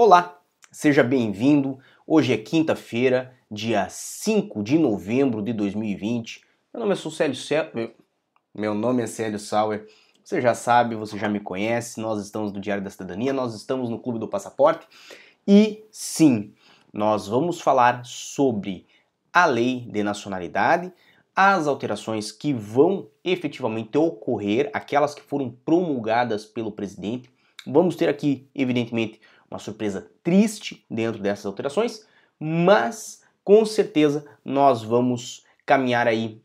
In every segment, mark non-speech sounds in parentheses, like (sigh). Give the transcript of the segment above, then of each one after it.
Olá, seja bem-vindo. Hoje é quinta-feira, dia 5 de novembro de 2020. Meu nome é Célio Sauer. Meu nome é Célio Sauer. Você já sabe, você já me conhece. Nós estamos no Diário da Cidadania, nós estamos no Clube do Passaporte. E sim, nós vamos falar sobre a lei de nacionalidade, as alterações que vão efetivamente ocorrer, aquelas que foram promulgadas pelo presidente. Vamos ter aqui, evidentemente, uma surpresa triste dentro dessas alterações, mas com certeza nós vamos caminhar aí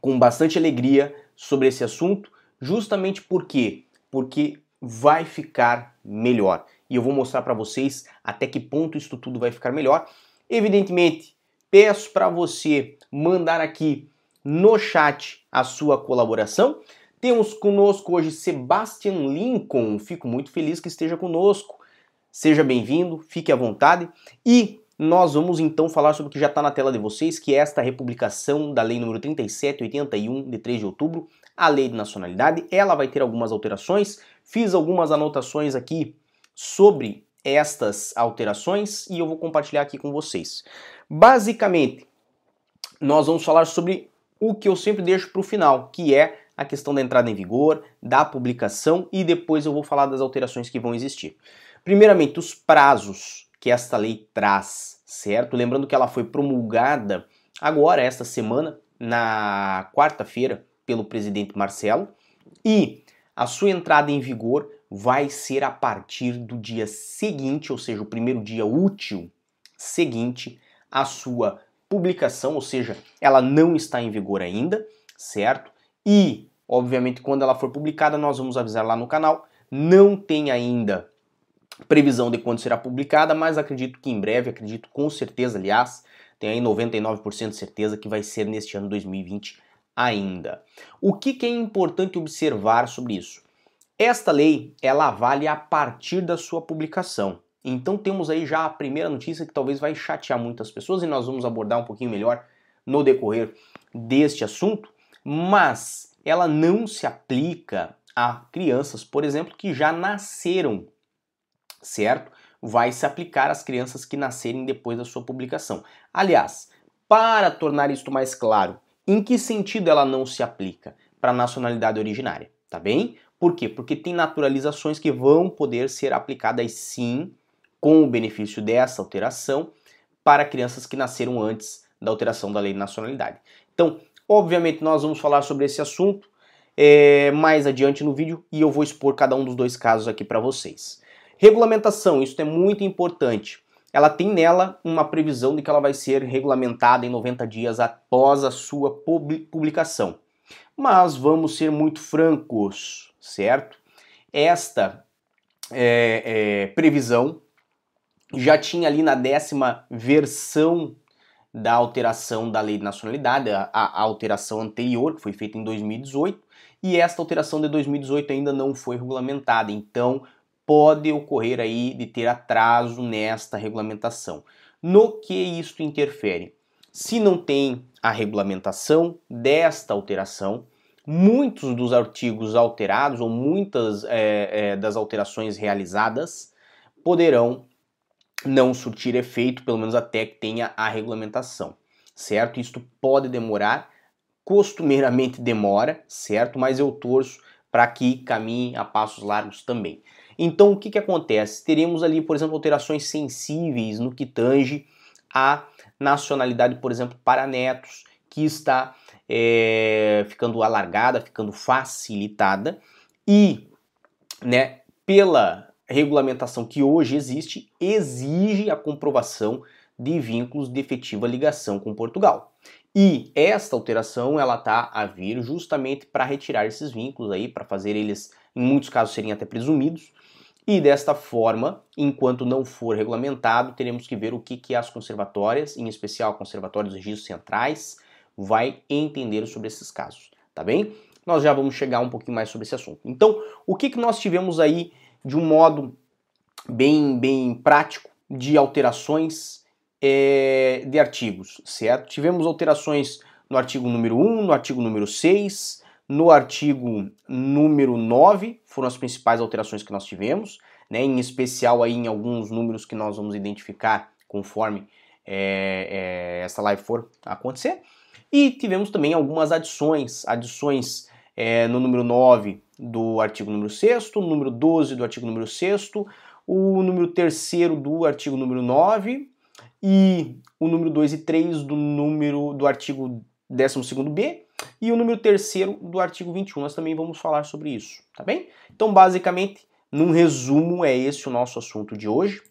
com bastante alegria sobre esse assunto, justamente por quê? Porque vai ficar melhor. E eu vou mostrar para vocês até que ponto isso tudo vai ficar melhor. Evidentemente, peço para você mandar aqui no chat a sua colaboração. Temos conosco hoje Sebastian Lincoln. Fico muito feliz que esteja conosco. Seja bem-vindo, fique à vontade e nós vamos então falar sobre o que já está na tela de vocês, que é esta republicação da Lei número 3781 de 3 de outubro, a Lei de Nacionalidade. Ela vai ter algumas alterações. Fiz algumas anotações aqui sobre estas alterações e eu vou compartilhar aqui com vocês. Basicamente, nós vamos falar sobre o que eu sempre deixo para o final, que é a questão da entrada em vigor, da publicação e depois eu vou falar das alterações que vão existir. Primeiramente, os prazos que esta lei traz, certo? Lembrando que ela foi promulgada agora, esta semana, na quarta-feira, pelo presidente Marcelo, e a sua entrada em vigor vai ser a partir do dia seguinte, ou seja, o primeiro dia útil seguinte à sua publicação, ou seja, ela não está em vigor ainda, certo? E, obviamente, quando ela for publicada, nós vamos avisar lá no canal. Não tem ainda previsão de quando será publicada, mas acredito que em breve, acredito com certeza, aliás, tenho aí 99% de certeza que vai ser neste ano 2020 ainda. O que, que é importante observar sobre isso? Esta lei, ela vale a partir da sua publicação. Então temos aí já a primeira notícia que talvez vai chatear muitas pessoas e nós vamos abordar um pouquinho melhor no decorrer deste assunto, mas ela não se aplica a crianças, por exemplo, que já nasceram certo? Vai se aplicar às crianças que nascerem depois da sua publicação. Aliás, para tornar isto mais claro, em que sentido ela não se aplica para a nacionalidade originária, tá bem? Por quê? Porque tem naturalizações que vão poder ser aplicadas sim com o benefício dessa alteração para crianças que nasceram antes da alteração da lei de nacionalidade. Então, obviamente, nós vamos falar sobre esse assunto é, mais adiante no vídeo e eu vou expor cada um dos dois casos aqui para vocês. Regulamentação, isso é muito importante. Ela tem nela uma previsão de que ela vai ser regulamentada em 90 dias após a sua publicação. Mas vamos ser muito francos, certo? Esta é, é, previsão já tinha ali na décima versão da alteração da lei de nacionalidade, a, a, alteração anterior, que foi feita em 2018, e esta alteração de 2018 ainda não foi regulamentada. Então, pode ocorrer aí de ter atraso nesta regulamentação. No que isto interfere? Se não tem a regulamentação desta alteração, muitos dos artigos alterados ou muitas é, é, das alterações realizadas poderão não surtir efeito, pelo menos até que tenha a regulamentação, certo? Isto pode demorar, costumeiramente demora, certo? Mas eu torço para que caminhe a passos largos também. Então, o que, que acontece? Teremos ali, por exemplo, alterações sensíveis no que tange a nacionalidade, por exemplo, para netos, que está é, ficando alargada, ficando facilitada, e né, pela regulamentação que hoje existe, exige a comprovação de vínculos de efetiva ligação com Portugal. E esta alteração ela tá a vir justamente para retirar esses vínculos aí, para fazer eles, em muitos casos, serem até presumidos, e desta forma, enquanto não for regulamentado, teremos que ver o que, que as conservatórias, em especial a Conservatória dos Registros Centrais, vai entender sobre esses casos, tá bem? Nós já vamos chegar um pouquinho mais sobre esse assunto. Então, o que, que nós tivemos aí de um modo bem, bem prático de alterações é, de artigos, certo? Tivemos alterações no artigo número 1, no artigo número 6, no artigo número 9, foram as principais alterações que nós tivemos. né, em especial aí em alguns números que nós vamos identificar conforme é, é, essa live for acontecer. E tivemos também algumas adições, adições é, no número 9 do artigo número 6, no número 12 do artigo número 6, o número 3 do artigo número 9 e o número 2 e 3 do número do artigo 12b e o número 3 do artigo 21. Nós também vamos falar sobre isso, tá bem? Então, basicamente, num resumo, é esse o nosso assunto de hoje.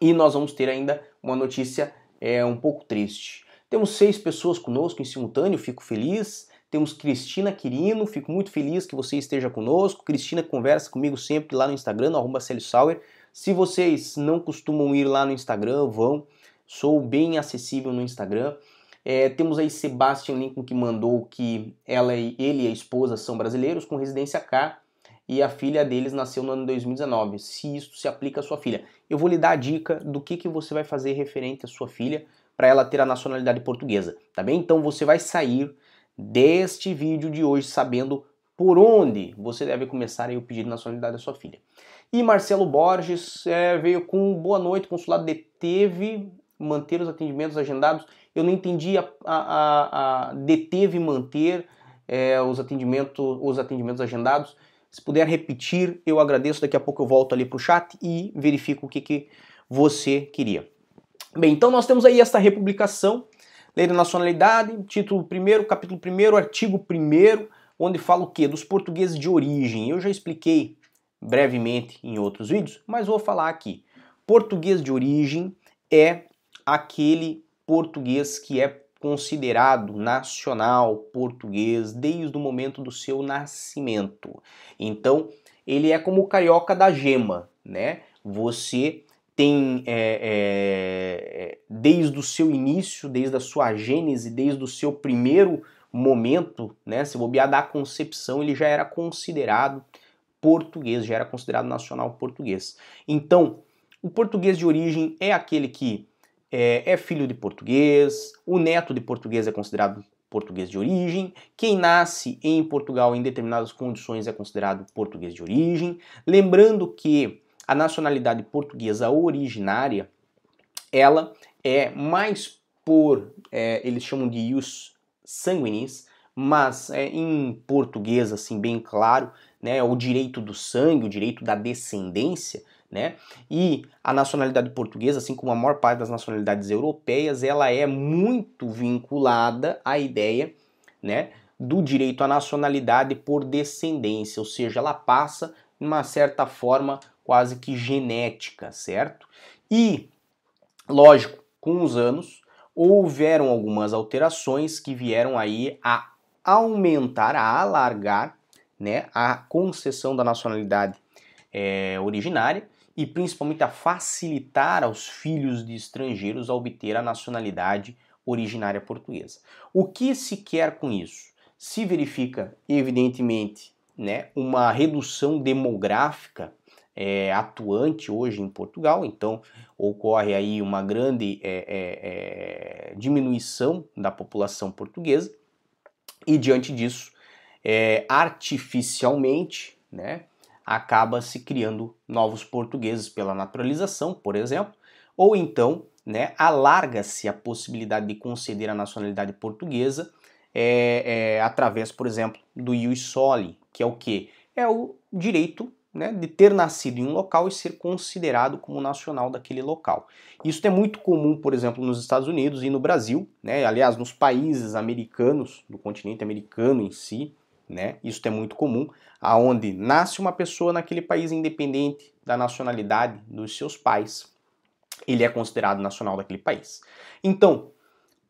E nós vamos ter ainda uma notícia é, um pouco triste. Temos seis pessoas conosco em simultâneo, fico feliz. Temos Cristina Quirino, fico muito feliz que você esteja conosco. Cristina conversa comigo sempre lá no Instagram, no arroba Sauer. Se vocês não costumam ir lá no Instagram, vão. Sou bem acessível no Instagram. É, temos aí Sebastian Lincoln que mandou que ela e ele e a esposa são brasileiros com residência cá e a filha deles nasceu no ano 2019. Se isso se aplica à sua filha, eu vou lhe dar a dica do que, que você vai fazer referente à sua filha para ela ter a nacionalidade portuguesa, tá bem? Então você vai sair deste vídeo de hoje sabendo por onde você deve começar aí o pedido de nacionalidade da sua filha. E Marcelo Borges é, veio com boa noite, consulado deteve manter os atendimentos agendados. Eu não entendi a, a, a, a deteve manter é, os, atendimentos, os atendimentos agendados. Se puder repetir, eu agradeço. Daqui a pouco eu volto ali para o chat e verifico o que, que você queria. Bem, então nós temos aí esta republicação Lei da Nacionalidade, título 1 capítulo 1 artigo 1 onde fala o que? Dos portugueses de origem. Eu já expliquei brevemente em outros vídeos, mas vou falar aqui. Português de origem é aquele português que é considerado nacional português desde o momento do seu nascimento. Então, ele é como o carioca da gema, né? Você tem é, é, desde o seu início, desde a sua gênese, desde o seu primeiro momento, né, se bobear da concepção, ele já era considerado português, já era considerado nacional português. Então, o português de origem é aquele que é, é filho de português, o neto de português é considerado português de origem, quem nasce em Portugal em determinadas condições é considerado português de origem. Lembrando que a nacionalidade portuguesa originária, ela é mais por, é, eles chamam de ius sanguinis, mas é, em português, assim, bem claro, né, o direito do sangue, o direito da descendência, né? E a nacionalidade portuguesa, assim como a maior parte das nacionalidades europeias, ela é muito vinculada à ideia, né, do direito à nacionalidade por descendência, ou seja, ela passa, de uma certa forma, quase que genética, certo? E, lógico, com os anos houveram algumas alterações que vieram aí a aumentar, a alargar né, a concessão da nacionalidade é, originária e principalmente a facilitar aos filhos de estrangeiros a obter a nacionalidade originária portuguesa. O que se quer com isso? Se verifica, evidentemente, né, uma redução demográfica é, atuante hoje em Portugal, então ocorre aí uma grande é, é, é, diminuição da população portuguesa e diante disso, é, artificialmente, né, acaba se criando novos portugueses pela naturalização, por exemplo, ou então, né, alarga-se a possibilidade de conceder a nacionalidade portuguesa é, através, por exemplo, do ius soli, que é o que? É o direito né, de ter nascido em um local e ser considerado como nacional daquele local. Isso é muito comum, por exemplo, nos Estados Unidos e no Brasil, né, aliás, nos países americanos, do continente americano em si, né, isso é muito comum, aonde nasce uma pessoa naquele país independente da nacionalidade dos seus pais, ele é considerado nacional daquele país. Então,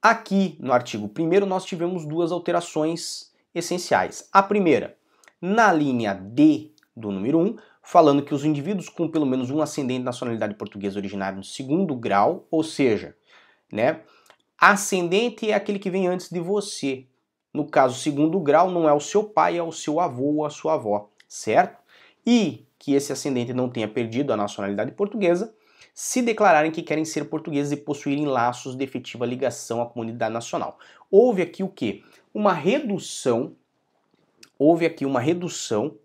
aqui no artigo 1 nós tivemos duas alterações essenciais. A primeira, na linha D do número 1, falando que os indivíduos com pelo menos um ascendente de nacionalidade portuguesa originária no segundo grau, ou seja, né, ascendente é aquele que vem antes de você. No caso, segundo grau não é o seu pai, é o seu avô ou a sua avó, certo? E que esse ascendente não tenha perdido a nacionalidade portuguesa, se declararem que querem ser portugueses e possuírem laços de efetiva ligação à comunidade nacional. Houve aqui o que? Uma redução, houve aqui uma redução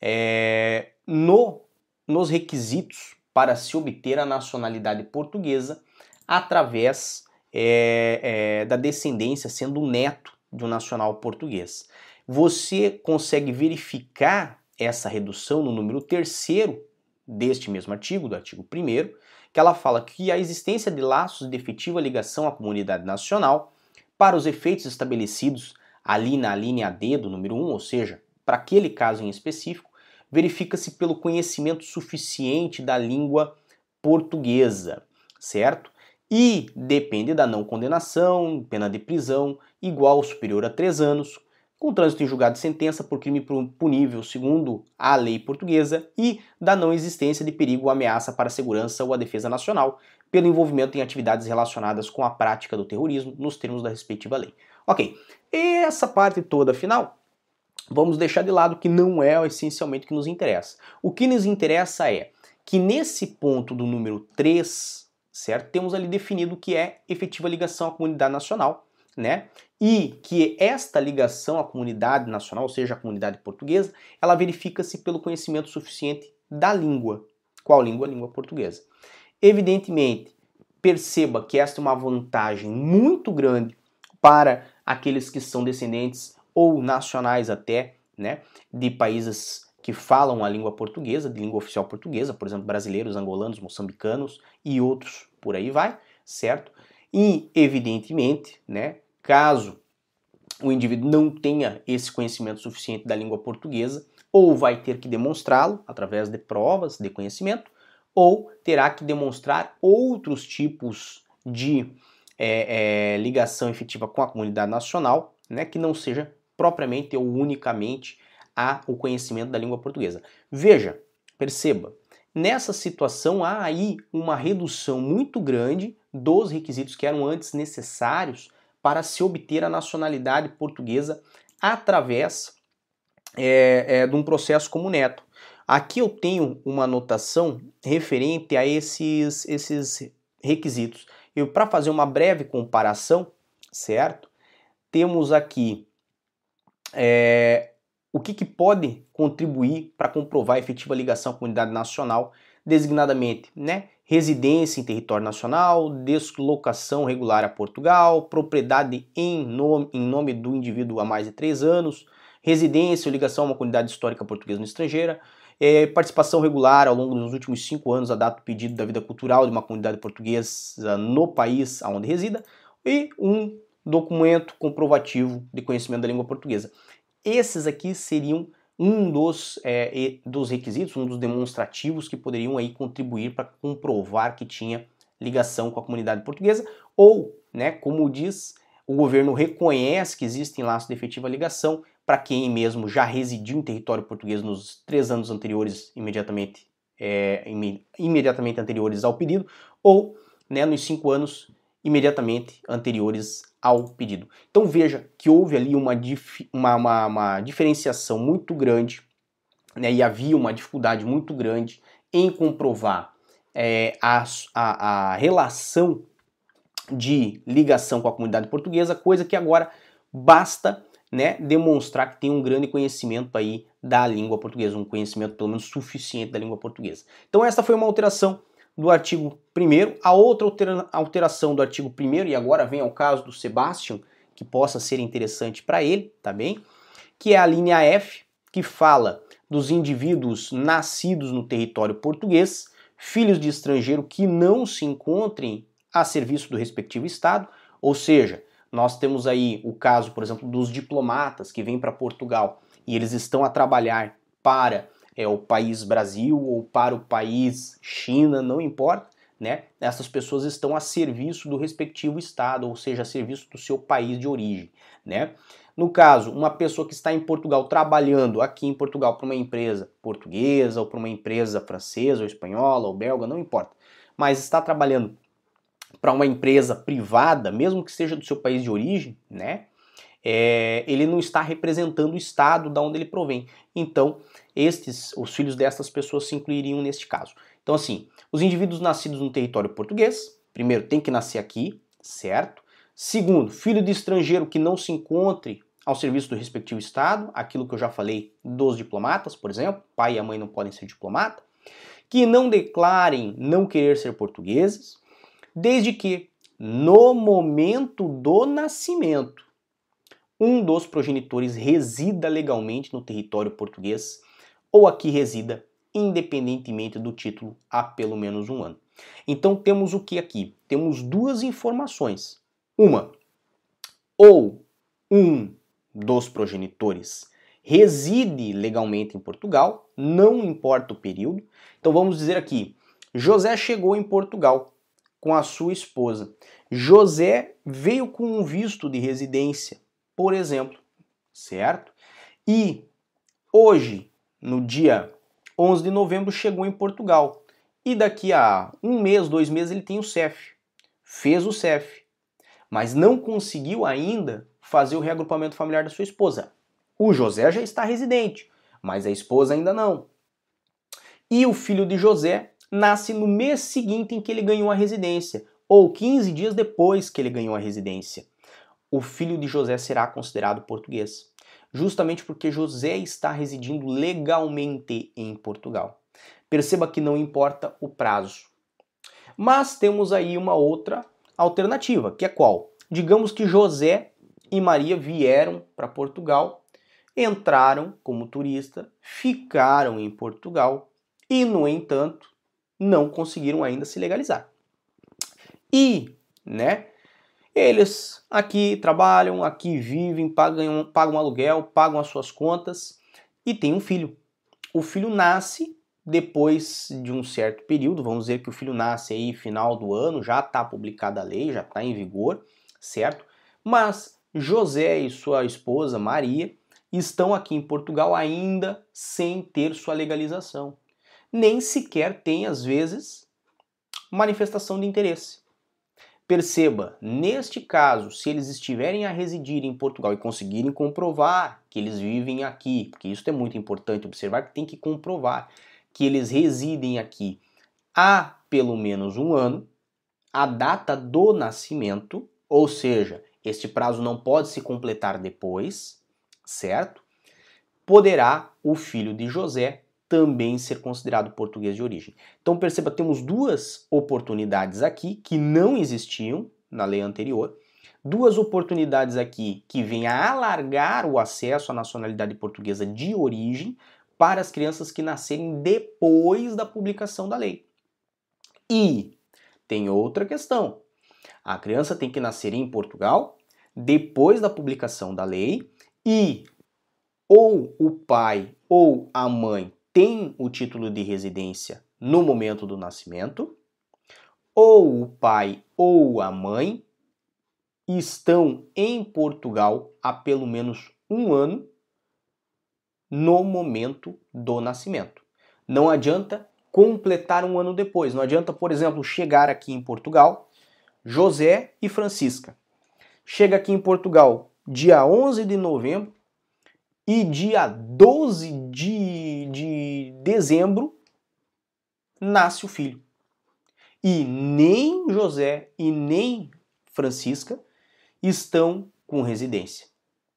é, no nos requisitos para se obter a nacionalidade portuguesa através é, é, da descendência, sendo neto um nacional português. Você consegue verificar essa redução no número terceiro deste mesmo artigo, do artigo 1 que ela fala que a existência de laços de efetiva ligação à comunidade nacional para os efeitos estabelecidos ali na linha D do número 1, ou seja, para aquele caso em específico, verifica-se pelo conhecimento suficiente da língua portuguesa, certo? E depende da não condenação, pena de prisão igual ou superior a três anos, com trânsito em julgado de sentença por crime punível segundo a lei portuguesa e da não existência de perigo ou ameaça para a segurança ou a defesa nacional pelo envolvimento em atividades relacionadas com a prática do terrorismo nos termos da respectiva lei. Ok, essa parte toda final vamos deixar de lado que não é essencialmente o que nos interessa. O que nos interessa é que nesse ponto do número 3, certo? Temos ali definido o que é efetiva ligação à comunidade nacional, né? E que esta ligação à comunidade nacional, ou seja, à comunidade portuguesa, ela verifica-se pelo conhecimento suficiente da língua. Qual língua? A língua portuguesa. Evidentemente, perceba que esta é uma vantagem muito grande para aqueles que são descendentes ou nacionais até, né, de países que falam a língua portuguesa, de língua oficial portuguesa, por exemplo, brasileiros, angolanos, moçambicanos e outros por aí vai, certo? E, evidentemente, né, caso o indivíduo não tenha esse conhecimento suficiente da língua portuguesa, ou vai ter que demonstrá-lo através de provas de conhecimento, ou terá que demonstrar outros tipos de é, é, ligação efetiva com a comunidade nacional, né, que não seja propriamente ou unicamente a o conhecimento da língua portuguesa. Veja, perceba, nessa situação há aí uma redução muito grande dos requisitos que eram antes necessários para se obter a nacionalidade portuguesa através é, é, de um processo como neto. Aqui eu tenho uma anotação referente a esses, esses requisitos. E para fazer uma breve comparação, certo? Temos aqui é, o que, que pode contribuir para comprovar a efetiva ligação à comunidade nacional, designadamente, né? residência em território nacional, deslocação regular a Portugal, propriedade em nome, em nome do indivíduo há mais de três anos, residência ou ligação a uma comunidade histórica portuguesa no estrangeira, é, participação regular ao longo dos últimos cinco anos a data do pedido da vida cultural de uma comunidade portuguesa no país onde resida e um documento comprovativo de conhecimento da língua portuguesa. Esses aqui seriam um dos, é, dos requisitos, um dos demonstrativos que poderiam aí contribuir para comprovar que tinha ligação com a comunidade portuguesa, ou, né, como diz, o governo reconhece que existem laços de efetiva ligação para quem mesmo já residiu em território português nos três anos anteriores, imediatamente, é, imediatamente anteriores ao pedido, ou né, nos cinco anos imediatamente anteriores ao pedido. Então veja que houve ali uma, uma, uma, uma diferenciação muito grande né, e havia uma dificuldade muito grande em comprovar é, a, a, a relação de ligação com a comunidade portuguesa, coisa que agora basta né, demonstrar que tem um grande conhecimento aí da língua portuguesa, um conhecimento pelo menos suficiente da língua portuguesa. Então esta foi uma alteração do artigo 1 a outra alteração do artigo 1 e agora vem ao caso do Sebastian, que possa ser interessante para ele, tá bem? Que é a linha F, que fala dos indivíduos nascidos no território português, filhos de estrangeiro que não se encontrem a serviço do respectivo estado, ou seja, nós temos aí o caso, por exemplo, dos diplomatas que vêm para Portugal e eles estão a trabalhar para é, o país Brasil ou para o país China, não importa, né? Essas pessoas estão a serviço do respectivo estado, ou seja, a serviço do seu país de origem, né? No caso, uma pessoa que está em Portugal trabalhando aqui em Portugal para uma empresa portuguesa ou para uma empresa francesa ou espanhola ou belga, não importa, mas está trabalhando para uma empresa privada, mesmo que seja do seu país de origem, né? É, ele não está representando o estado da onde ele provém. Então, estes, os filhos destas pessoas se incluiriam neste caso. Então, assim, os indivíduos nascidos no território português, primeiro, tem que nascer aqui, certo? Segundo, filho de estrangeiro que não se encontre ao serviço do respectivo Estado, aquilo que eu já falei dos diplomatas, por exemplo, pai e a mãe não podem ser diplomata. que não declarem não querer ser portugueses, desde que, no momento do nascimento, um dos progenitores resida legalmente no território português ou aqui resida independentemente do título há pelo menos um ano. Então temos o que aqui? Temos duas informações. Uma, ou um dos progenitores reside legalmente em Portugal, não importa o período. Então vamos dizer aqui, José chegou em Portugal com a sua esposa. José veio com um visto de residência, por exemplo, certo? E hoje, no dia 11 de novembro, chegou em Portugal. E daqui a um mês, dois meses, ele tem o CEF. Fez o CEF, mas não conseguiu ainda fazer o reagrupamento familiar da sua esposa. O José já está residente, mas a esposa ainda não. E o filho de José nasce no mês seguinte em que ele ganhou a residência, ou 15 dias depois que ele ganhou a residência. O filho de José será considerado português, justamente porque José está residindo legalmente em Portugal. Perceba que não importa o prazo. Mas temos aí uma outra alternativa, que é qual? Digamos que José e Maria vieram para Portugal, entraram como turista, ficaram em Portugal e, no entanto, não conseguiram ainda se legalizar. E, né, eles aqui trabalham, aqui vivem, pagam, pagam aluguel, pagam as suas contas e têm um filho. O filho nasce depois de um certo período, vamos dizer que o filho nasce aí final do ano, já está publicada a lei, já está em vigor, certo? Mas José e sua esposa Maria estão aqui em Portugal ainda sem ter sua legalização. Nem sequer tem, às vezes, manifestação de interesse. Perceba, neste caso, se eles estiverem a residir em Portugal e conseguirem comprovar que eles vivem aqui, porque isso é muito importante observar que tem que comprovar que eles residem aqui há pelo menos um ano, a data do nascimento, ou seja, este prazo não pode se completar depois, certo? Poderá o filho de José também ser considerado português de origem. Então perceba, temos duas oportunidades aqui que não existiam na lei anterior, duas oportunidades aqui que vêm a alargar o acesso à nacionalidade portuguesa de origem para as crianças que nascerem depois da publicação da lei. E tem outra questão. A criança tem que nascer em Portugal depois da publicação da lei e ou o pai ou a mãe tem o título de residência no momento do nascimento, ou o pai ou a mãe estão em Portugal há pelo menos um ano no momento do nascimento. Não adianta completar um ano depois. Não adianta, por exemplo, chegar aqui em Portugal, José e Francisca. Chega aqui em Portugal dia 11 de novembro e dia 12 de, de dezembro nasce o filho. E nem José e nem Francisca estão com residência.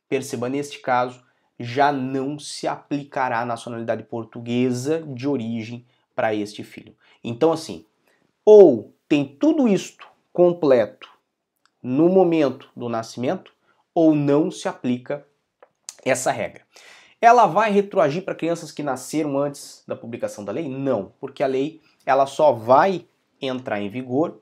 Perceba, neste caso, já não se aplicará a nacionalidade portuguesa de origem para este filho. Então, assim, ou tem tudo isto completo no momento do nascimento, ou não se aplica essa regra. Ela vai retroagir para crianças que nasceram antes da publicação da lei? Não, porque a lei ela só vai entrar em vigor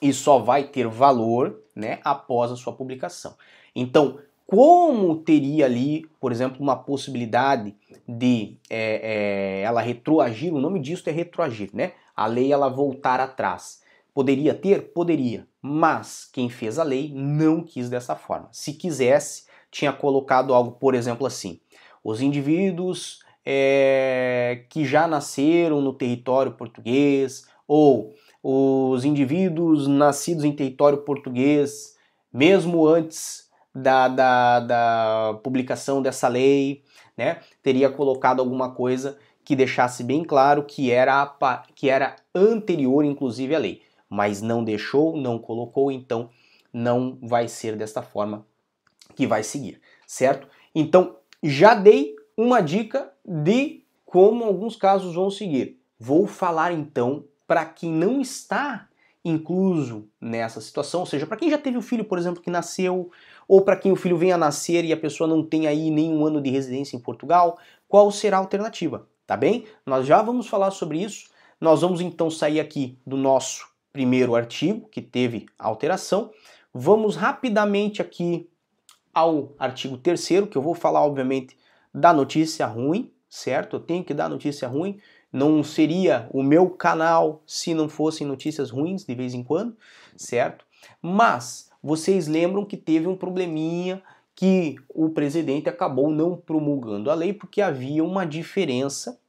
e só vai ter valor né, após a sua publicação. Então, como teria ali, por exemplo, uma possibilidade de é, é, ela retroagir, o nome disso é retroagir, né? A lei ela voltar atrás. Poderia ter? Poderia, mas quem fez a lei não quis dessa forma. Se quisesse, tinha colocado algo, por exemplo, assim: os indivíduos é, que já nasceram no território português ou os indivíduos nascidos em território português, mesmo antes da, da, da publicação dessa lei, né, teria colocado alguma coisa que deixasse bem claro que era, que era anterior, inclusive, à lei. Mas não deixou, não colocou, então não vai ser desta forma que vai seguir, certo? Então, já dei uma dica de como alguns casos vão seguir. vou falar então para quem não está incluso nessa situação, ou seja, para quem já teve o filho, por exemplo, que nasceu, ou para quem o filho venha a nascer e a pessoa não tem aí nenhum ano de residência em Portugal, qual será a alternativa? Tá bem? Nós já vamos falar sobre isso. Nós vamos então sair aqui do nosso primeiro artigo, que teve alteração. Vamos rapidamente aqui ao artigo terceiro, que eu vou falar, obviamente, da notícia ruim, certo? Eu tenho que dar notícia ruim. Não seria o meu canal se não fossem notícias ruins de vez em quando, certo? Mas vocês lembram que teve um probleminha que o presidente acabou não promulgando a lei porque havia uma diferença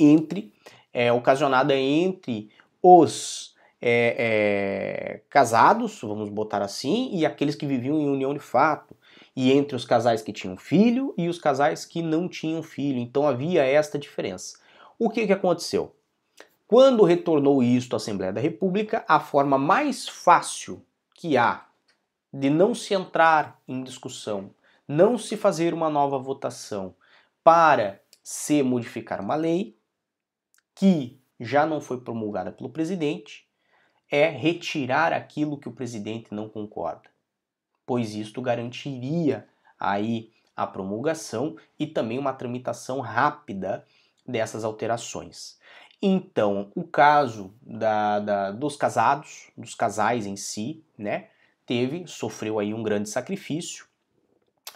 entre é, ocasionada entre os é, é, casados, vamos botar assim, e aqueles que viviam em união de fato, e entre os casais que tinham filho e os casais que não tinham filho. Então havia esta diferença. O que, que aconteceu? Quando retornou isto à Assembleia da República, a forma mais fácil que há de não se entrar em discussão, não se fazer uma nova votação para se modificar uma lei que já não foi promulgada pelo presidente, é retirar aquilo que o presidente não concorda, pois isto garantiria aí a promulgação e também uma tramitação rápida dessas alterações. Então, o caso da, da, dos casados, dos casais em si, né, teve, sofreu aí um grande sacrifício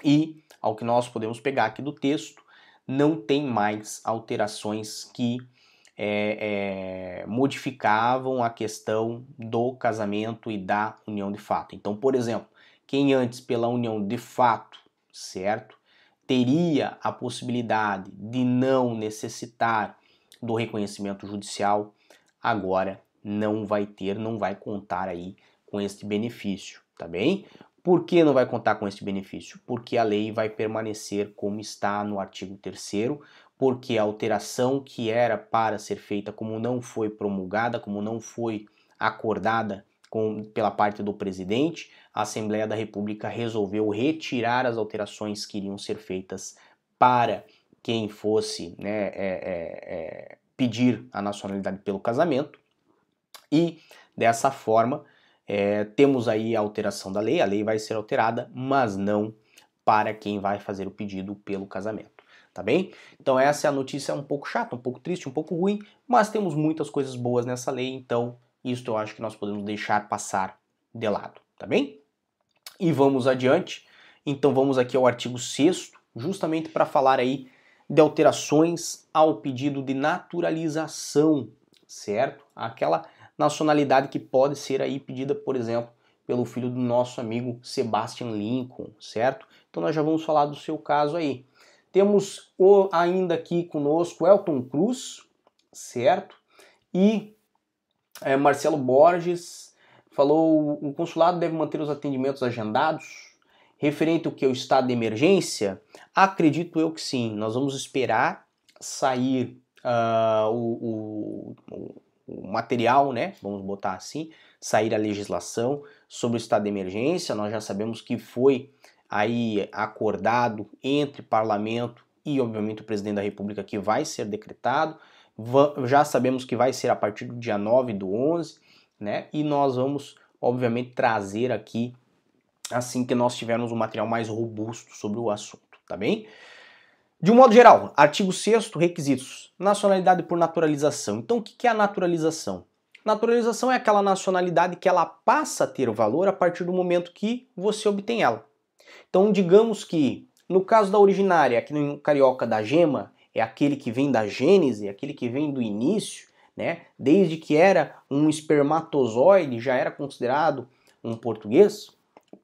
e, ao que nós podemos pegar aqui do texto, não tem mais alterações que é, é, modificavam a questão do casamento e da união de fato. Então, por exemplo, quem antes pela união de fato, certo, teria a possibilidade de não necessitar do reconhecimento judicial, agora não vai ter, não vai contar aí com este benefício, tá bem? Por que não vai contar com este benefício? Porque a lei vai permanecer como está no artigo 3 porque a alteração que era para ser feita, como não foi promulgada, como não foi acordada com, pela parte do presidente, a Assembleia da República resolveu retirar as alterações que iriam ser feitas para quem fosse né, é, é, é, pedir a nacionalidade pelo casamento. E dessa forma é, temos aí a alteração da lei, a lei vai ser alterada, mas não para quem vai fazer o pedido pelo casamento tá bem? Então essa é a notícia um pouco chata, um pouco triste, um pouco ruim, mas temos muitas coisas boas nessa lei, então isso eu acho que nós podemos deixar passar de lado, tá bem? E vamos adiante. Então vamos aqui ao artigo 6 justamente para falar aí de alterações ao pedido de naturalização, certo? Aquela nacionalidade que pode ser aí pedida, por exemplo, pelo filho do nosso amigo Sebastian Lincoln, certo? Então nós já vamos falar do seu caso aí. Temos o, ainda aqui conosco Elton Cruz, certo? E é, Marcelo Borges falou: o consulado deve manter os atendimentos agendados. Referente ao que é o estado de emergência, acredito eu que sim. Nós vamos esperar sair uh, o, o, o material, né? Vamos botar assim, sair a legislação sobre o estado de emergência. Nós já sabemos que foi aí acordado entre parlamento e, obviamente, o presidente da República que vai ser decretado. Já sabemos que vai ser a partir do dia 9 do 11, né? E nós vamos, obviamente, trazer aqui assim que nós tivermos um material mais robusto sobre o assunto, tá bem? De um modo geral, artigo 6 requisitos. Nacionalidade por naturalização. Então, o que é a naturalização? Naturalização é aquela nacionalidade que ela passa a ter valor a partir do momento que você obtém ela. Então, digamos que no caso da originária, aqui no carioca da gema, é aquele que vem da gênese, aquele que vem do início, né? Desde que era um espermatozoide, já era considerado um português?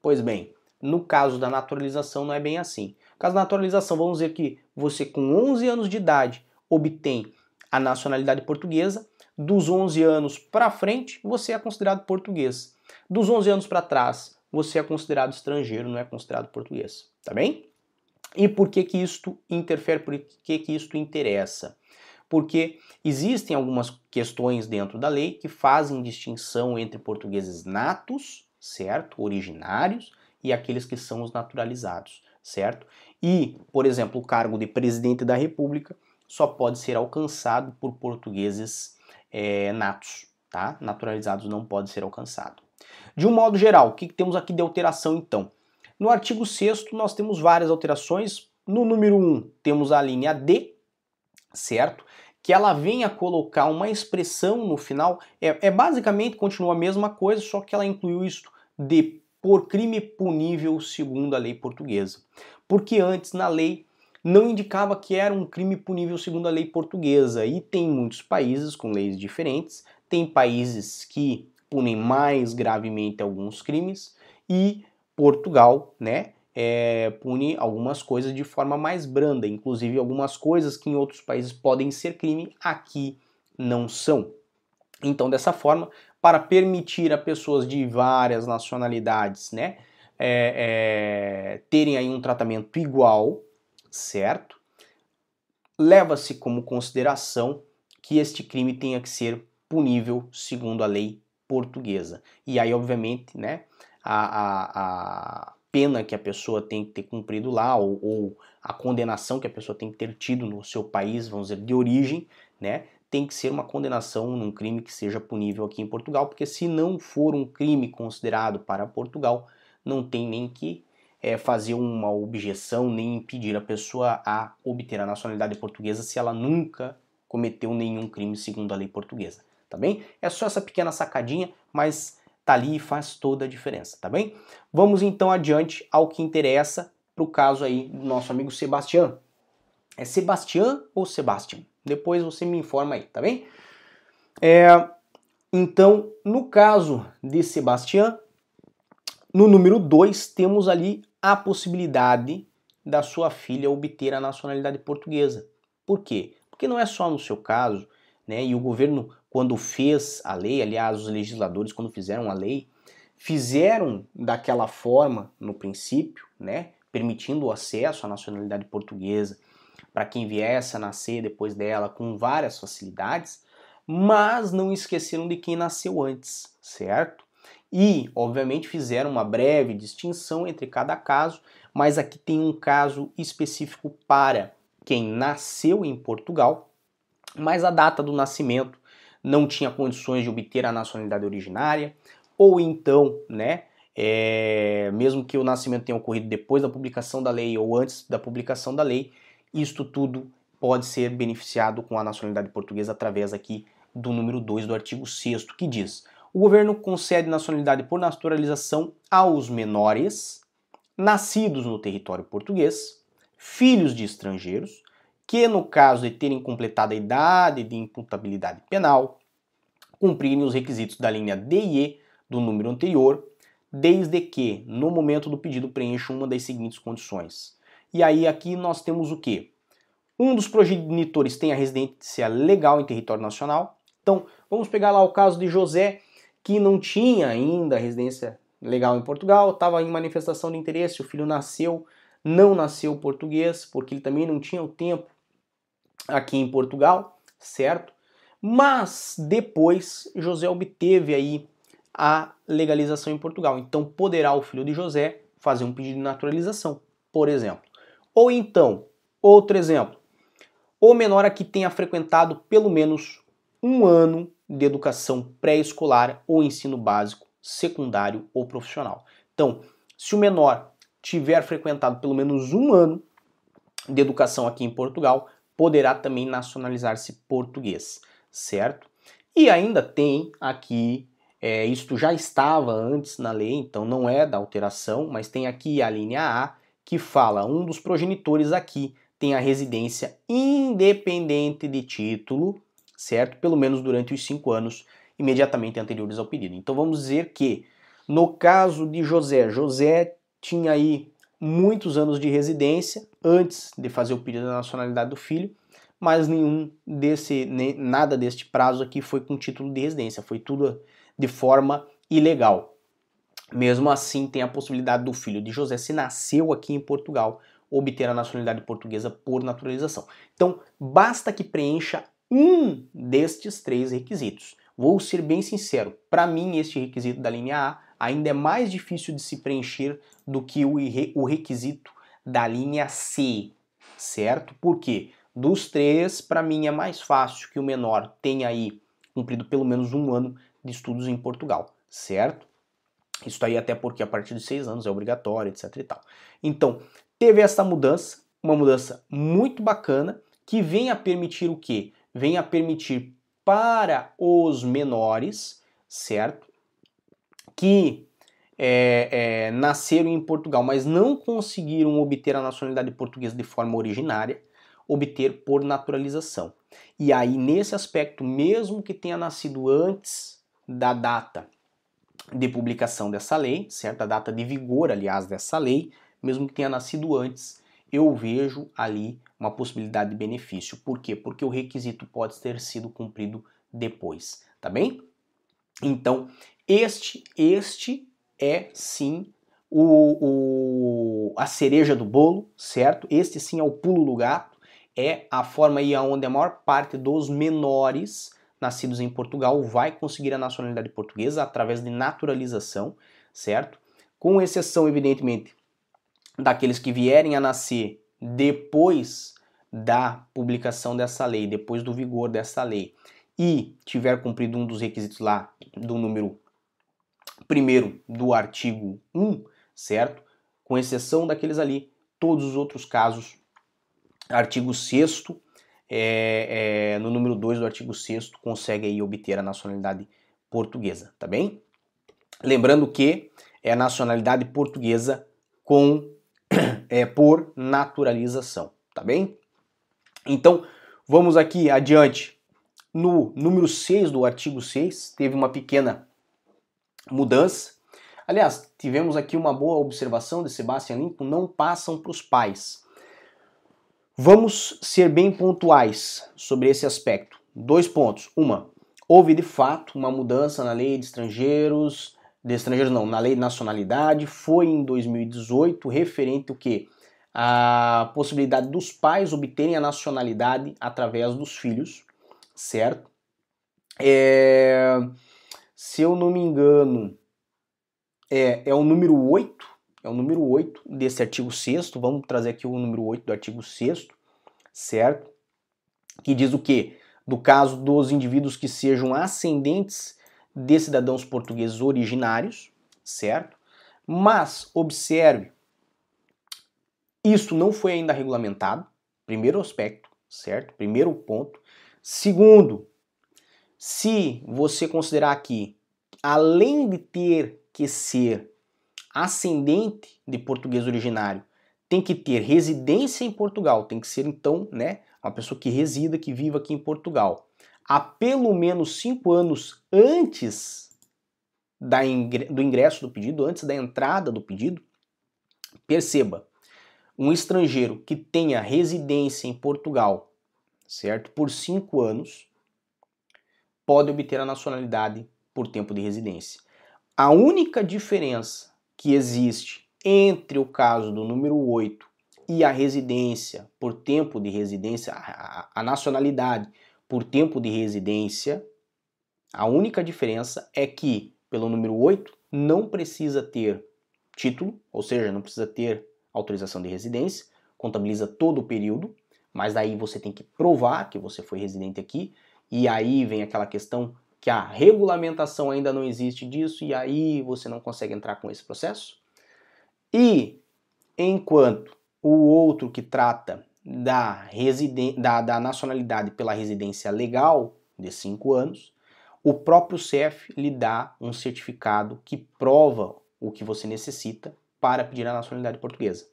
Pois bem, no caso da naturalização não é bem assim. No caso da naturalização, vamos dizer que você com 11 anos de idade obtém a nacionalidade portuguesa, dos 11 anos para frente você é considerado português. Dos 11 anos para trás você é considerado estrangeiro, não é considerado português, tá bem? E por que que isto interfere, por que que isto interessa? Porque existem algumas questões dentro da lei que fazem distinção entre portugueses natos, certo? Originários, e aqueles que são os naturalizados, certo? E, por exemplo, o cargo de presidente da República, só pode ser alcançado por portugueses é, natos, tá? Naturalizados não pode ser alcançado. De um modo geral, o que temos aqui de alteração então? No artigo 6 nós temos várias alterações. No número 1 temos a linha D, certo? Que ela vem a colocar uma expressão no final, é, é basicamente continua a mesma coisa, só que ela incluiu isto de por crime punível segundo a lei portuguesa. Porque antes na lei não indicava que era um crime punível segundo a lei portuguesa. E tem muitos países com leis diferentes, tem países que punem mais gravemente alguns crimes e Portugal, né, é, pune algumas coisas de forma mais branda, inclusive algumas coisas que em outros países podem ser crime, aqui não são. Então, dessa forma, para permitir a pessoas de várias nacionalidades, né, é, é, terem aí um tratamento igual, certo? Leva-se como consideração que este crime tenha que ser punível segundo a lei portuguesa. E aí, obviamente, né, a, a, a pena que a pessoa tem que ter cumprido lá, ou, ou, a condenação que a pessoa tem que ter tido no seu país, vamos dizer, de origem, né, tem que ser uma condenação num crime que seja punível aqui em Portugal, porque se não for um crime considerado para Portugal, não tem nem que é, fazer uma objeção nem impedir a pessoa a obter a nacionalidade portuguesa se ela nunca cometeu nenhum crime segundo a lei portuguesa, tá bem? É só essa pequena sacadinha, mas tá ali e faz toda a diferença, tá bem? Vamos então adiante ao que interessa para o caso aí do nosso amigo Sebastião. É Sebastião ou Sebastian? Depois você me informa aí, tá bem? É, então, no caso de Sebastião, no número 2, temos ali a possibilidade da sua filha obter a nacionalidade portuguesa. Por quê? Porque não é só no seu caso, né? E o governo, quando fez a lei, aliás, os legisladores, quando fizeram a lei, fizeram daquela forma no princípio, né? Permitindo o acesso à nacionalidade portuguesa para quem viesse a nascer depois dela com várias facilidades, mas não esqueceram de quem nasceu antes, certo? E, obviamente, fizeram uma breve distinção entre cada caso, mas aqui tem um caso específico para quem nasceu em Portugal, mas a data do nascimento não tinha condições de obter a nacionalidade originária, ou então, né, é, mesmo que o nascimento tenha ocorrido depois da publicação da lei ou antes da publicação da lei, isto tudo pode ser beneficiado com a nacionalidade portuguesa através aqui do número 2 do artigo 6 que diz o governo concede nacionalidade por naturalização aos menores nascidos no território português, filhos de estrangeiros, que no caso de terem completado a idade de imputabilidade penal, cumprirem os requisitos da linha D e E do número anterior, desde que no momento do pedido preencham uma das seguintes condições. E aí aqui nós temos o que? Um dos progenitores tem a residência legal em território nacional. Então, vamos pegar lá o caso de José, que não tinha ainda residência legal em Portugal, estava em manifestação de interesse, o filho nasceu, não nasceu português, porque ele também não tinha o tempo aqui em Portugal, certo? Mas depois José obteve aí a legalização em Portugal. Então poderá o filho de José fazer um pedido de naturalização, por exemplo. Ou então, outro exemplo, o menor aqui tenha frequentado pelo menos um ano de educação pré-escolar ou ensino básico, secundário ou profissional. Então, se o menor tiver frequentado pelo menos um ano de educação aqui em Portugal, poderá também nacionalizar-se português, certo? E ainda tem aqui, é, isto já estava antes na lei, então não é da alteração, mas tem aqui a linha A que fala um dos progenitores aqui tem a residência independente de título certo? Pelo menos durante os cinco anos imediatamente anteriores ao pedido. Então vamos dizer que, no caso de José, José tinha aí muitos anos de residência antes de fazer o pedido da nacionalidade do filho, mas nenhum desse, nem, nada deste prazo aqui foi com título de residência, foi tudo de forma ilegal. Mesmo assim, tem a possibilidade do filho de José, se nasceu aqui em Portugal, obter a nacionalidade portuguesa por naturalização. Então, basta que preencha um destes três requisitos. Vou ser bem sincero, para mim este requisito da linha A ainda é mais difícil de se preencher do que o, requisito da linha C, certo? Por quê? Dos três, para mim é mais fácil que o menor tenha aí cumprido pelo menos um ano de estudos em Portugal, certo? Isso aí até porque a partir de seis anos é obrigatório, etc e tal. Então, teve essa mudança, uma mudança muito bacana, que vem a permitir o quê? Vem a permitir para os menores, certo? Que é, é, nasceram em Portugal, mas não conseguiram obter a nacionalidade portuguesa de forma originária, obter por naturalização. E aí, nesse aspecto, mesmo que tenha nascido antes da data de publicação dessa lei, certa data de vigor, aliás, dessa lei, mesmo que tenha nascido antes, eu vejo ali uma possibilidade de benefício. Por quê? Porque o requisito pode ter sido cumprido depois, tá bem? Então, este, este é sim o, o, a cereja do bolo, certo? Este sim é o pulo do gato é a forma aí onde a maior parte dos menores nascidos em Portugal vai conseguir a nacionalidade portuguesa através de naturalização, certo? Com exceção, evidentemente, daqueles que vierem a nascer depois da publicação dessa lei, depois do vigor dessa lei, e tiver cumprido um dos requisitos lá do número primeiro do artigo 1, certo? Com exceção daqueles ali, todos os outros casos artigo 6 é, é, no número 2 do artigo 6 consegue aí obter a nacionalidade portuguesa, tá bem? Lembrando que é a nacionalidade portuguesa com (coughs) é, por naturalização, tá bem? Então, vamos aqui adiante. No número 6 do artigo 6, teve uma pequena mudança. Aliás, tivemos aqui uma boa observação de Sebastian Lincoln, não passam para os pais. Vamos ser bem pontuais sobre esse aspecto. Dois pontos. Uma, houve de fato uma mudança na lei de estrangeiros, de estrangeiros não, na lei de nacionalidade, foi em 2018 referente o que? A possibilidade dos pais obterem a nacionalidade através dos filhos, certo? É, se eu não me engano, é, é o número 8 é o número 8 desse artigo 6 vamos trazer aqui o número 8 do artigo 6 certo? Que diz o quê? Do caso dos indivíduos que sejam ascendentes de cidadãos portugueses originários, certo? Mas, observe, isso não foi ainda regulamentado, primeiro aspecto, certo? Primeiro ponto. Segundo, se você considerar que, além de ter que ser ascendente de português originário, tem que ter residência em Portugal, tem que ser então, né, uma pessoa que resida, que viva aqui em Portugal, há pelo menos cinco anos antes da ingre do ingresso do pedido, antes da entrada do pedido. Perceba, um estrangeiro que tenha residência em Portugal, certo, por cinco anos, pode obter a nacionalidade por tempo de residência. A única diferença que existe entre o caso do número 8 e a residência por tempo de residência, a, a nacionalidade por tempo de residência, a única diferença é que, pelo número 8, não precisa ter título, ou seja, não precisa ter autorização de residência, contabiliza todo o período, mas daí você tem que provar que você foi residente aqui, e aí vem aquela questão que a regulamentação ainda não existe disso, e aí você não consegue entrar com esse processo. E enquanto o outro que trata da, da, da nacionalidade pela residência legal de cinco anos, o próprio CEF lhe dá um certificado que prova o que você necessita para pedir a nacionalidade portuguesa.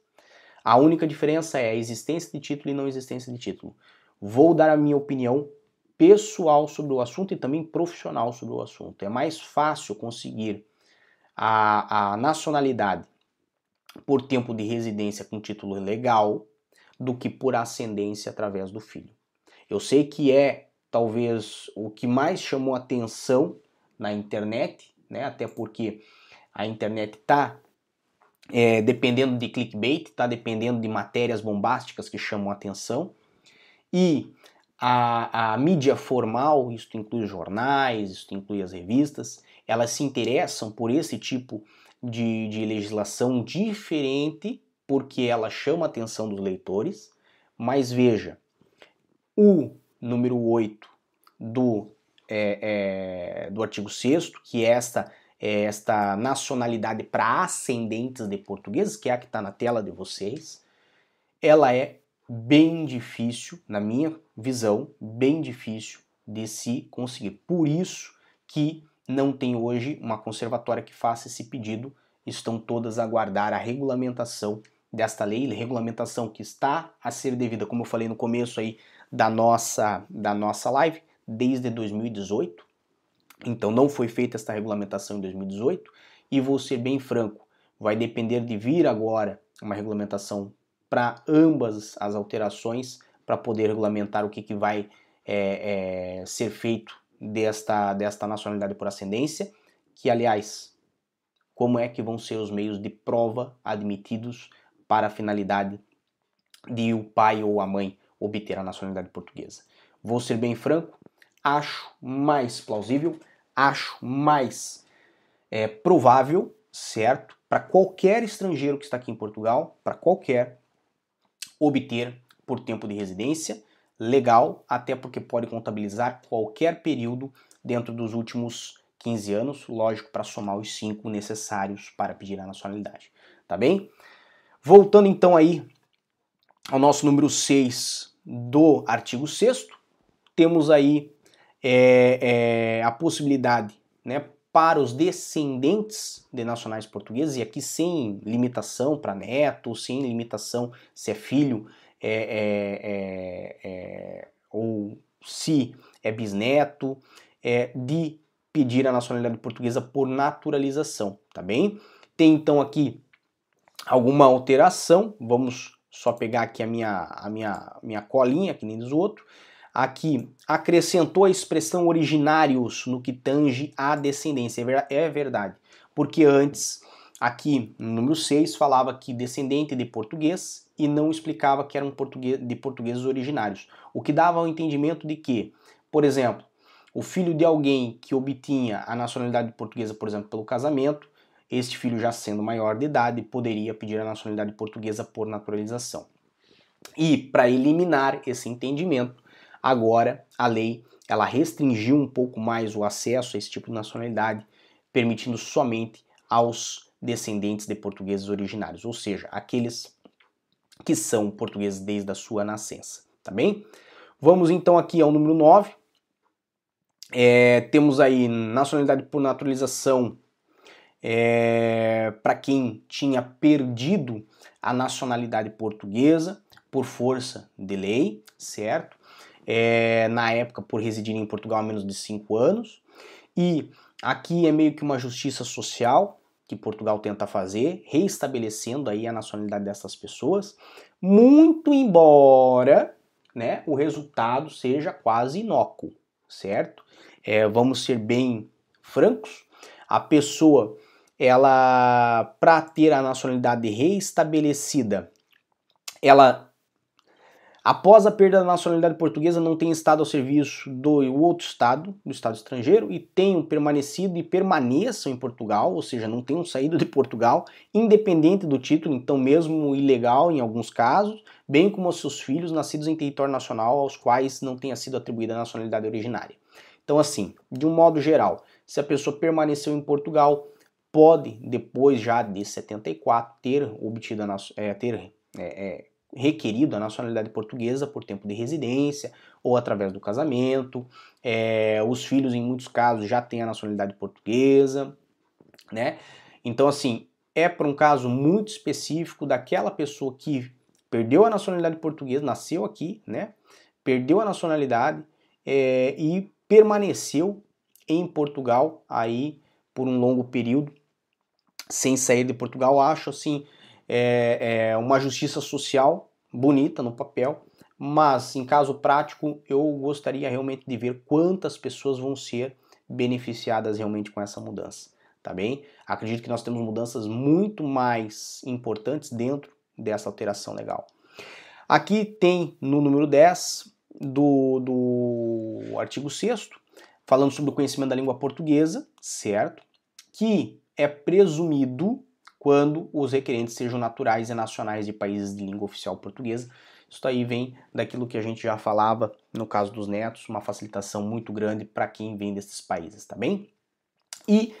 A única diferença é a existência de título e não existência de título. Vou dar a minha opinião pessoal sobre o assunto e também profissional sobre o assunto. É mais fácil conseguir a, a nacionalidade por tempo de residência com título legal do que por ascendência através do filho. Eu sei que é talvez o que mais chamou atenção na internet, né? Até porque a internet está é, dependendo de clickbait, está dependendo de matérias bombásticas que chamam atenção. E a, a mídia formal, isso inclui jornais, isso inclui as revistas, elas se interessam por esse tipo de, de legislação diferente, porque ela chama a atenção dos leitores, mas veja, o número 8 do, é, é, do artigo 6 que é esta, é esta nacionalidade para ascendentes de portugueses, que é a que está na tela de vocês, ela é bem difícil, na minha visão, bem difícil de se conseguir. Por isso que não tem hoje uma conservatória que faça esse pedido, estão todas a aguardar a regulamentação desta lei, regulamentação que está a ser devida, como eu falei no começo aí da nossa da nossa live, desde 2018. Então não foi feita esta regulamentação em 2018 e vou ser bem franco, vai depender de vir agora uma regulamentação para ambas as alterações para poder regulamentar o que, que vai é, é, ser feito desta, desta nacionalidade por ascendência, que aliás, como é que vão ser os meios de prova admitidos para a finalidade de o pai ou a mãe obter a nacionalidade portuguesa. Vou ser bem franco, acho mais plausível, acho mais é, provável, certo, para qualquer estrangeiro que está aqui em Portugal, para qualquer, obter por tempo de residência legal, até porque pode contabilizar qualquer período dentro dos últimos 15 anos, lógico, para somar os 5 necessários para pedir a nacionalidade, tá bem? Voltando então aí ao nosso número 6 do artigo 6 temos aí é, é, a possibilidade né, para os descendentes de nacionais portugueses, e aqui sem limitação para neto, sem limitação se é filho é, é, é, é, ou se é bisneto, é, de pedir a nacionalidade portuguesa por naturalização, tá bem? Tem então aqui alguma alteração, vamos só pegar aqui a minha, a minha, minha colinha, que nem diz o outro. Aqui acrescentou a expressão originários no que tange à descendência. É verdade, porque antes, aqui no número 6, falava que descendente de português e não explicava que eram português, de portugueses originários. O que dava o entendimento de que, por exemplo, o filho de alguém que obtinha a nacionalidade portuguesa, por exemplo, pelo casamento, este filho já sendo maior de idade poderia pedir a nacionalidade portuguesa por naturalização. E para eliminar esse entendimento, agora a lei ela restringiu um pouco mais o acesso a esse tipo de nacionalidade, permitindo somente aos descendentes de portugueses originários, ou seja, aqueles que são portugueses desde a sua nascença, tá bem? Vamos então aqui ao número 9. É, temos aí nacionalidade por naturalização é, para quem tinha perdido a nacionalidade portuguesa por força de lei, certo? É, na época por residir em Portugal há menos de 5 anos. E aqui é meio que uma justiça social, que Portugal tenta fazer, reestabelecendo aí a nacionalidade dessas pessoas, muito embora né, o resultado seja quase inócuo, certo? É, vamos ser bem francos, a pessoa, ela, para ter a nacionalidade reestabelecida, ela Após a perda da nacionalidade portuguesa, não tem estado ao serviço do outro estado, do estado estrangeiro, e tenham permanecido e permaneçam em Portugal, ou seja, não tenham saído de Portugal, independente do título, então mesmo ilegal em alguns casos, bem como os seus filhos nascidos em território nacional aos quais não tenha sido atribuída a nacionalidade originária. Então, assim, de um modo geral, se a pessoa permaneceu em Portugal, pode, depois já de 74, ter obtido a, é, ter é, é, requerido a nacionalidade portuguesa por tempo de residência ou através do casamento. É, os filhos, em muitos casos, já têm a nacionalidade portuguesa, né? Então, assim, é para um caso muito específico daquela pessoa que perdeu a nacionalidade portuguesa, nasceu aqui, né? Perdeu a nacionalidade é, e permaneceu em Portugal aí por um longo período sem sair de Portugal. Acho assim é, é uma justiça social bonita no papel, mas em caso prático eu gostaria realmente de ver quantas pessoas vão ser beneficiadas realmente com essa mudança, tá bem? Acredito que nós temos mudanças muito mais importantes dentro dessa alteração legal. Aqui tem no número 10 do, do artigo 6 falando sobre o conhecimento da língua portuguesa, certo? Que é presumido quando os requerentes sejam naturais e nacionais de países de língua oficial portuguesa. Isso aí vem daquilo que a gente já falava no caso dos netos, uma facilitação muito grande para quem vem desses países, tá bem? E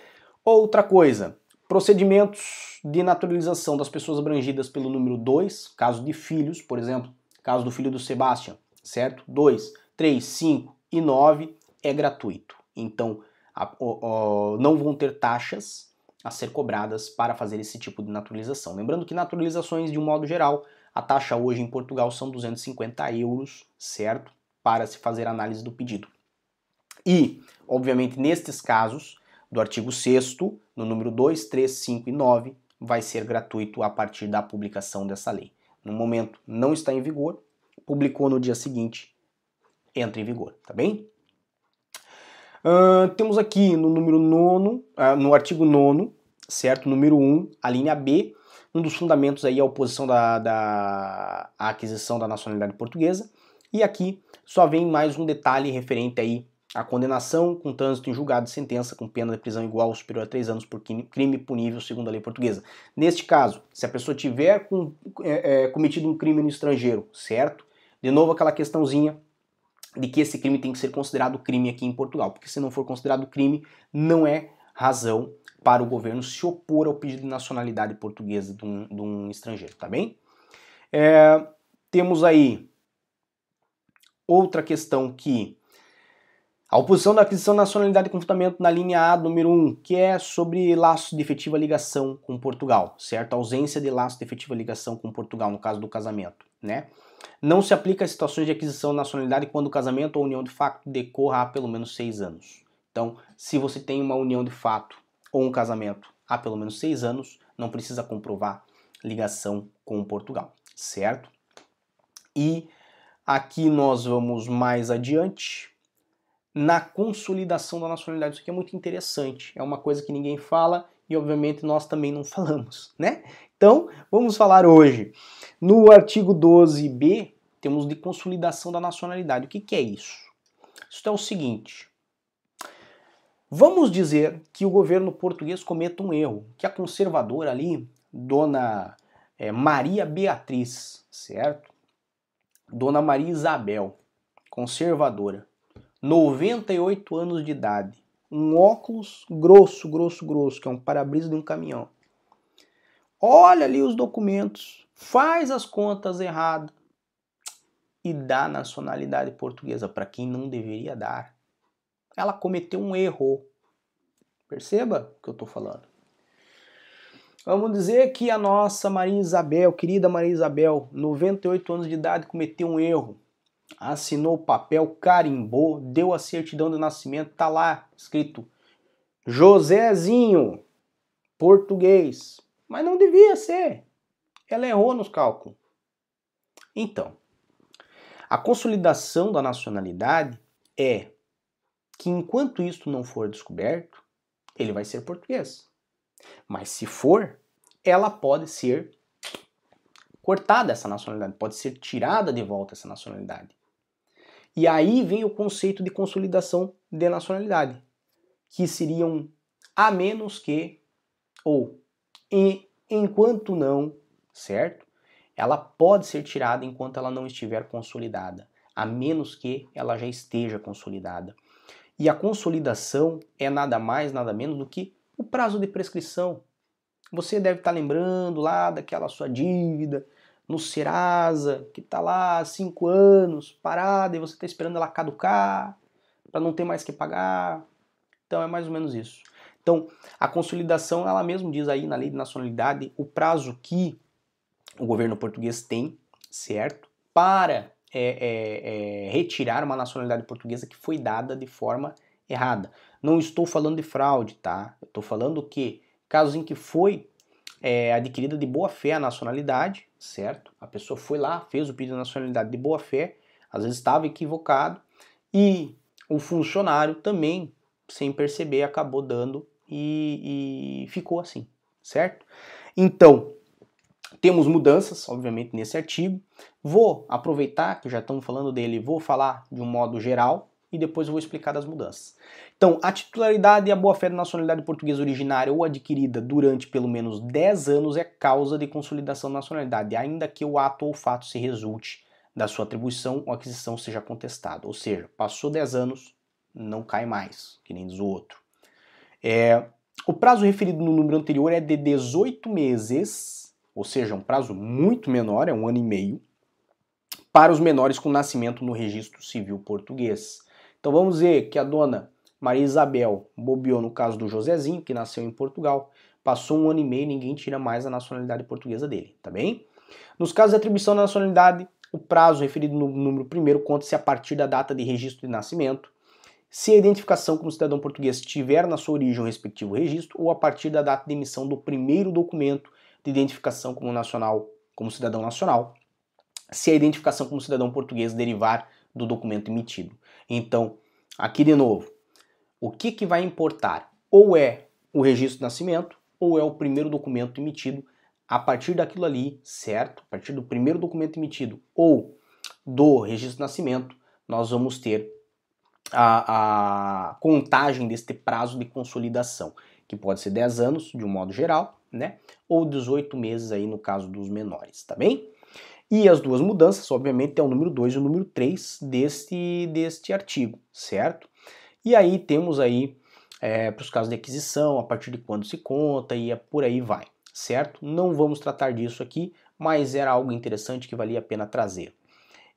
outra coisa, procedimentos de naturalização das pessoas abrangidas pelo número 2, caso de filhos, por exemplo, caso do filho do Sebastian, certo? 2, 3, 5 e 9 é gratuito. Então, a, não vão ter taxas a ser cobradas para fazer esse tipo de naturalização. Lembrando que naturalizações, de um modo geral, a taxa hoje em Portugal são 250 euros, certo? Para se fazer análise do pedido. E, obviamente, nestes casos, do artigo 6 no número 2, 3, 5 e 9, vai ser gratuito a partir da publicação dessa lei. No momento não está em vigor, publicou no dia seguinte, entra em vigor, tá bem? Uh, temos aqui no número 9, uh, no artigo 9, certo? Número 1, a linha B, um dos fundamentos aí é a oposição da, da aquisição da nacionalidade portuguesa. E aqui só vem mais um detalhe referente aí à condenação com trânsito em julgado de sentença com pena de prisão igual ou superior a 3 anos por crime punível segundo a lei portuguesa. Neste caso, se a pessoa tiver com, é, é, cometido um crime no estrangeiro, certo? De novo aquela questãozinha de que esse crime tem que ser considerado crime aqui em Portugal, porque se não for considerado crime, não é razão para o governo se opor ao pedido de nacionalidade portuguesa de um, de um estrangeiro, tá bem? É, temos aí outra questão que a oposição da aquisição da nacionalidade com fundamento na linha A, número 1, que é sobre laço de efetiva ligação com Portugal, certo? A ausência de laço de efetiva ligação com Portugal, no caso do casamento, né? Não se aplica a situações de aquisição de nacionalidade quando o casamento ou união de fato decorra há pelo menos seis anos. Então, se você tem uma união de fato ou um casamento há pelo menos seis anos, não precisa comprovar ligação com Portugal, certo? E aqui nós vamos mais adiante na consolidação da nacionalidade. Isso aqui é muito interessante, é uma coisa que ninguém fala e obviamente nós também não falamos, né? Então, vamos falar hoje. No artigo 12b, temos de consolidação da nacionalidade. O que, que é isso? Isso é o seguinte: vamos dizer que o governo português cometa um erro, que a conservadora ali, dona é, Maria Beatriz, certo? Dona Maria Isabel, conservadora, 98 anos de idade, um óculos grosso, grosso, grosso, que é um para-brisa de um caminhão. Olha ali os documentos, faz as contas erradas e dá nacionalidade portuguesa para quem não deveria dar. Ela cometeu um erro. Perceba o que eu estou falando. Vamos dizer que a nossa Maria Isabel, querida Maria Isabel, 98 anos de idade, cometeu um erro. Assinou o papel, carimbou, deu a certidão de nascimento, tá lá escrito Josézinho, português. Mas não devia ser. Ela errou nos cálculos. Então, a consolidação da nacionalidade é que enquanto isso não for descoberto, ele vai ser português. Mas se for, ela pode ser cortada essa nacionalidade, pode ser tirada de volta essa nacionalidade. E aí vem o conceito de consolidação de nacionalidade, que seriam a menos que ou e enquanto não, certo? Ela pode ser tirada enquanto ela não estiver consolidada, a menos que ela já esteja consolidada. E a consolidação é nada mais, nada menos do que o prazo de prescrição. Você deve estar lembrando lá daquela sua dívida no Serasa, que está lá há cinco anos parada e você está esperando ela caducar para não ter mais que pagar. Então é mais ou menos isso. Então, a consolidação, ela mesmo diz aí na lei de nacionalidade o prazo que o governo português tem, certo? Para é, é, é, retirar uma nacionalidade portuguesa que foi dada de forma errada. Não estou falando de fraude, tá? estou falando que casos em que foi é, adquirida de boa fé a nacionalidade, certo? A pessoa foi lá, fez o pedido de nacionalidade de boa fé, às vezes estava equivocado, e o funcionário também, sem perceber, acabou dando e, e ficou assim, certo? Então, temos mudanças, obviamente, nesse artigo. Vou aproveitar que já estamos falando dele, vou falar de um modo geral e depois vou explicar as mudanças. Então, a titularidade e a boa-fé da nacionalidade portuguesa originária ou adquirida durante pelo menos 10 anos é causa de consolidação da nacionalidade, ainda que o ato ou fato se resulte da sua atribuição ou aquisição seja contestada. Ou seja, passou 10 anos, não cai mais, que nem diz o outro. É, o prazo referido no número anterior é de 18 meses, ou seja, um prazo muito menor, é um ano e meio, para os menores com nascimento no registro civil português. Então vamos ver que a dona Maria Isabel bobeou no caso do Josézinho, que nasceu em Portugal, passou um ano e meio, ninguém tira mais a nacionalidade portuguesa dele, tá bem? Nos casos de atribuição da nacionalidade, o prazo referido no número primeiro conta-se a partir da data de registro de nascimento, se a identificação como cidadão português tiver na sua origem o respectivo registro, ou a partir da data de emissão do primeiro documento de identificação como nacional, como cidadão nacional, se a identificação como cidadão português derivar do documento emitido. Então, aqui de novo, o que, que vai importar? Ou é o registro de nascimento, ou é o primeiro documento emitido. A partir daquilo ali, certo? A partir do primeiro documento emitido ou do registro de nascimento, nós vamos ter a, a contagem deste prazo de consolidação, que pode ser 10 anos, de um modo geral, né? Ou 18 meses aí no caso dos menores, tá bem? E as duas mudanças, obviamente, é o número 2 e o número 3 deste, deste artigo, certo? E aí temos aí é, para os casos de aquisição, a partir de quando se conta e é por aí vai, certo? Não vamos tratar disso aqui, mas era algo interessante que valia a pena trazer.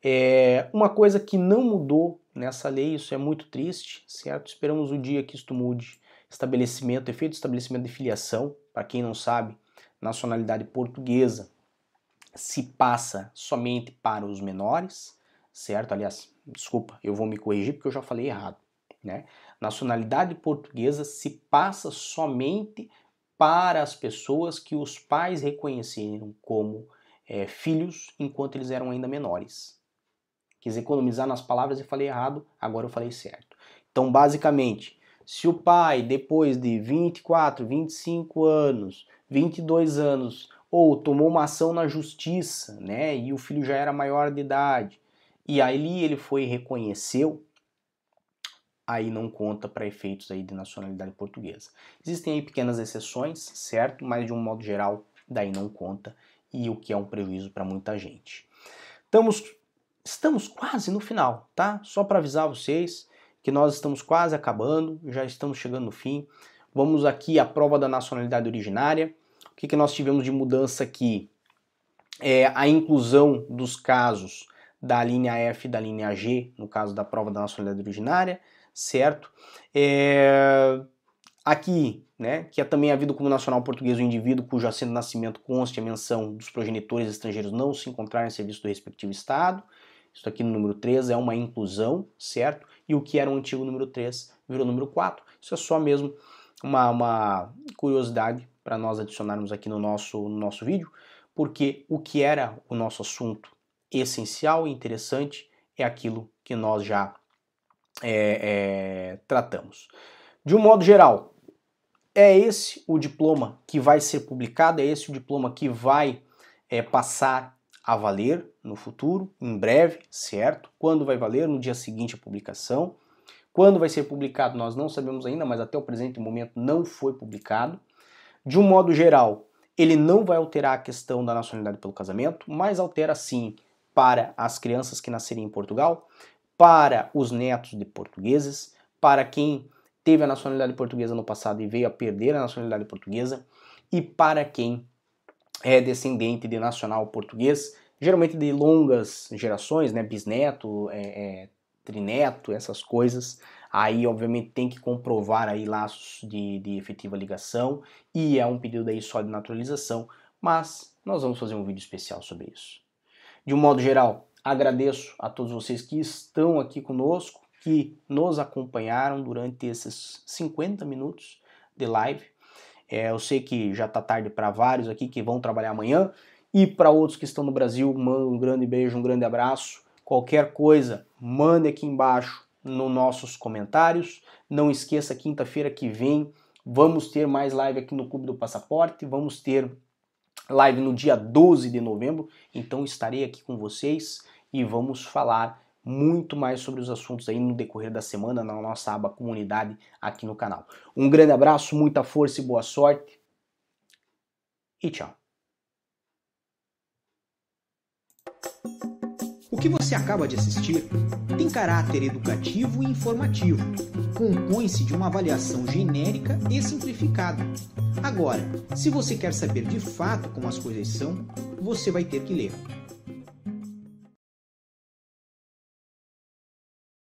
É, uma coisa que não mudou nessa lei, isso é muito triste, certo? Esperamos o dia que isto mude. Estabelecimento, efeito de estabelecimento de filiação, para quem não sabe, nacionalidade portuguesa se passa somente para os menores, certo? Aliás, desculpa, eu vou me corrigir porque eu já falei errado, né? Nacionalidade portuguesa se passa somente para as pessoas que os pais reconheceram como é, filhos enquanto eles eram ainda menores. Quis economizar nas palavras e falei errado, agora eu falei certo. Então, basicamente, se o pai, depois de 24, 25 anos, 22 anos, ou tomou uma ação na justiça, né, e o filho já era maior de idade, e aí ele foi e reconheceu, aí não conta para efeitos aí de nacionalidade portuguesa. Existem aí pequenas exceções, certo? Mas de um modo geral, daí não conta, e o que é um prejuízo para muita gente. Estamos estamos quase no final, tá? Só para avisar vocês que nós estamos quase acabando, já estamos chegando no fim. Vamos aqui à prova da nacionalidade originária. O que, que nós tivemos de mudança aqui? É a inclusão dos casos da linha F e da linha G, no caso da prova da nacionalidade originária, certo? É... Aqui, né, que é também havido como nacional português o indivíduo cujo assento de nascimento conste a menção dos progenitores estrangeiros não se encontrar em serviço do respectivo Estado. Isso aqui no número 3 é uma inclusão, certo? E o que era o um antigo número 3 virou número 4. Isso é só mesmo uma, uma curiosidade para nós adicionarmos aqui no nosso, no nosso vídeo, porque o que era o nosso assunto essencial e interessante é aquilo que nós já é, é, tratamos. De um modo geral, é esse o diploma que vai ser publicado, é esse o diploma que vai é, passar a valer no futuro, em breve, certo? Quando vai valer? No dia seguinte a publicação. Quando vai ser publicado, nós não sabemos ainda, mas até o presente momento não foi publicado. De um modo geral, ele não vai alterar a questão da nacionalidade pelo casamento, mas altera sim para as crianças que nascerem em Portugal, para os netos de portugueses, para quem teve a nacionalidade portuguesa no passado e veio a perder a nacionalidade portuguesa, e para quem é descendente de nacional português, geralmente de longas gerações, né, bisneto, é, é, trineto, essas coisas. Aí, obviamente, tem que comprovar aí laços de, de efetiva ligação e é um pedido aí só de naturalização, mas nós vamos fazer um vídeo especial sobre isso. De um modo geral, agradeço a todos vocês que estão aqui conosco, que nos acompanharam durante esses 50 minutos de live. É, eu sei que já está tarde para vários aqui que vão trabalhar amanhã e para outros que estão no Brasil, um grande beijo, um grande abraço. Qualquer coisa, mande aqui embaixo nos nossos comentários. Não esqueça, quinta-feira que vem vamos ter mais live aqui no Clube do Passaporte. Vamos ter live no dia 12 de novembro. Então estarei aqui com vocês e vamos falar muito mais sobre os assuntos aí no decorrer da semana na nossa aba comunidade aqui no canal. Um grande abraço, muita força e boa sorte. E tchau. O que você acaba de assistir tem caráter educativo e informativo. Compõe-se de uma avaliação genérica e simplificada. Agora, se você quer saber de fato como as coisas são, você vai ter que ler.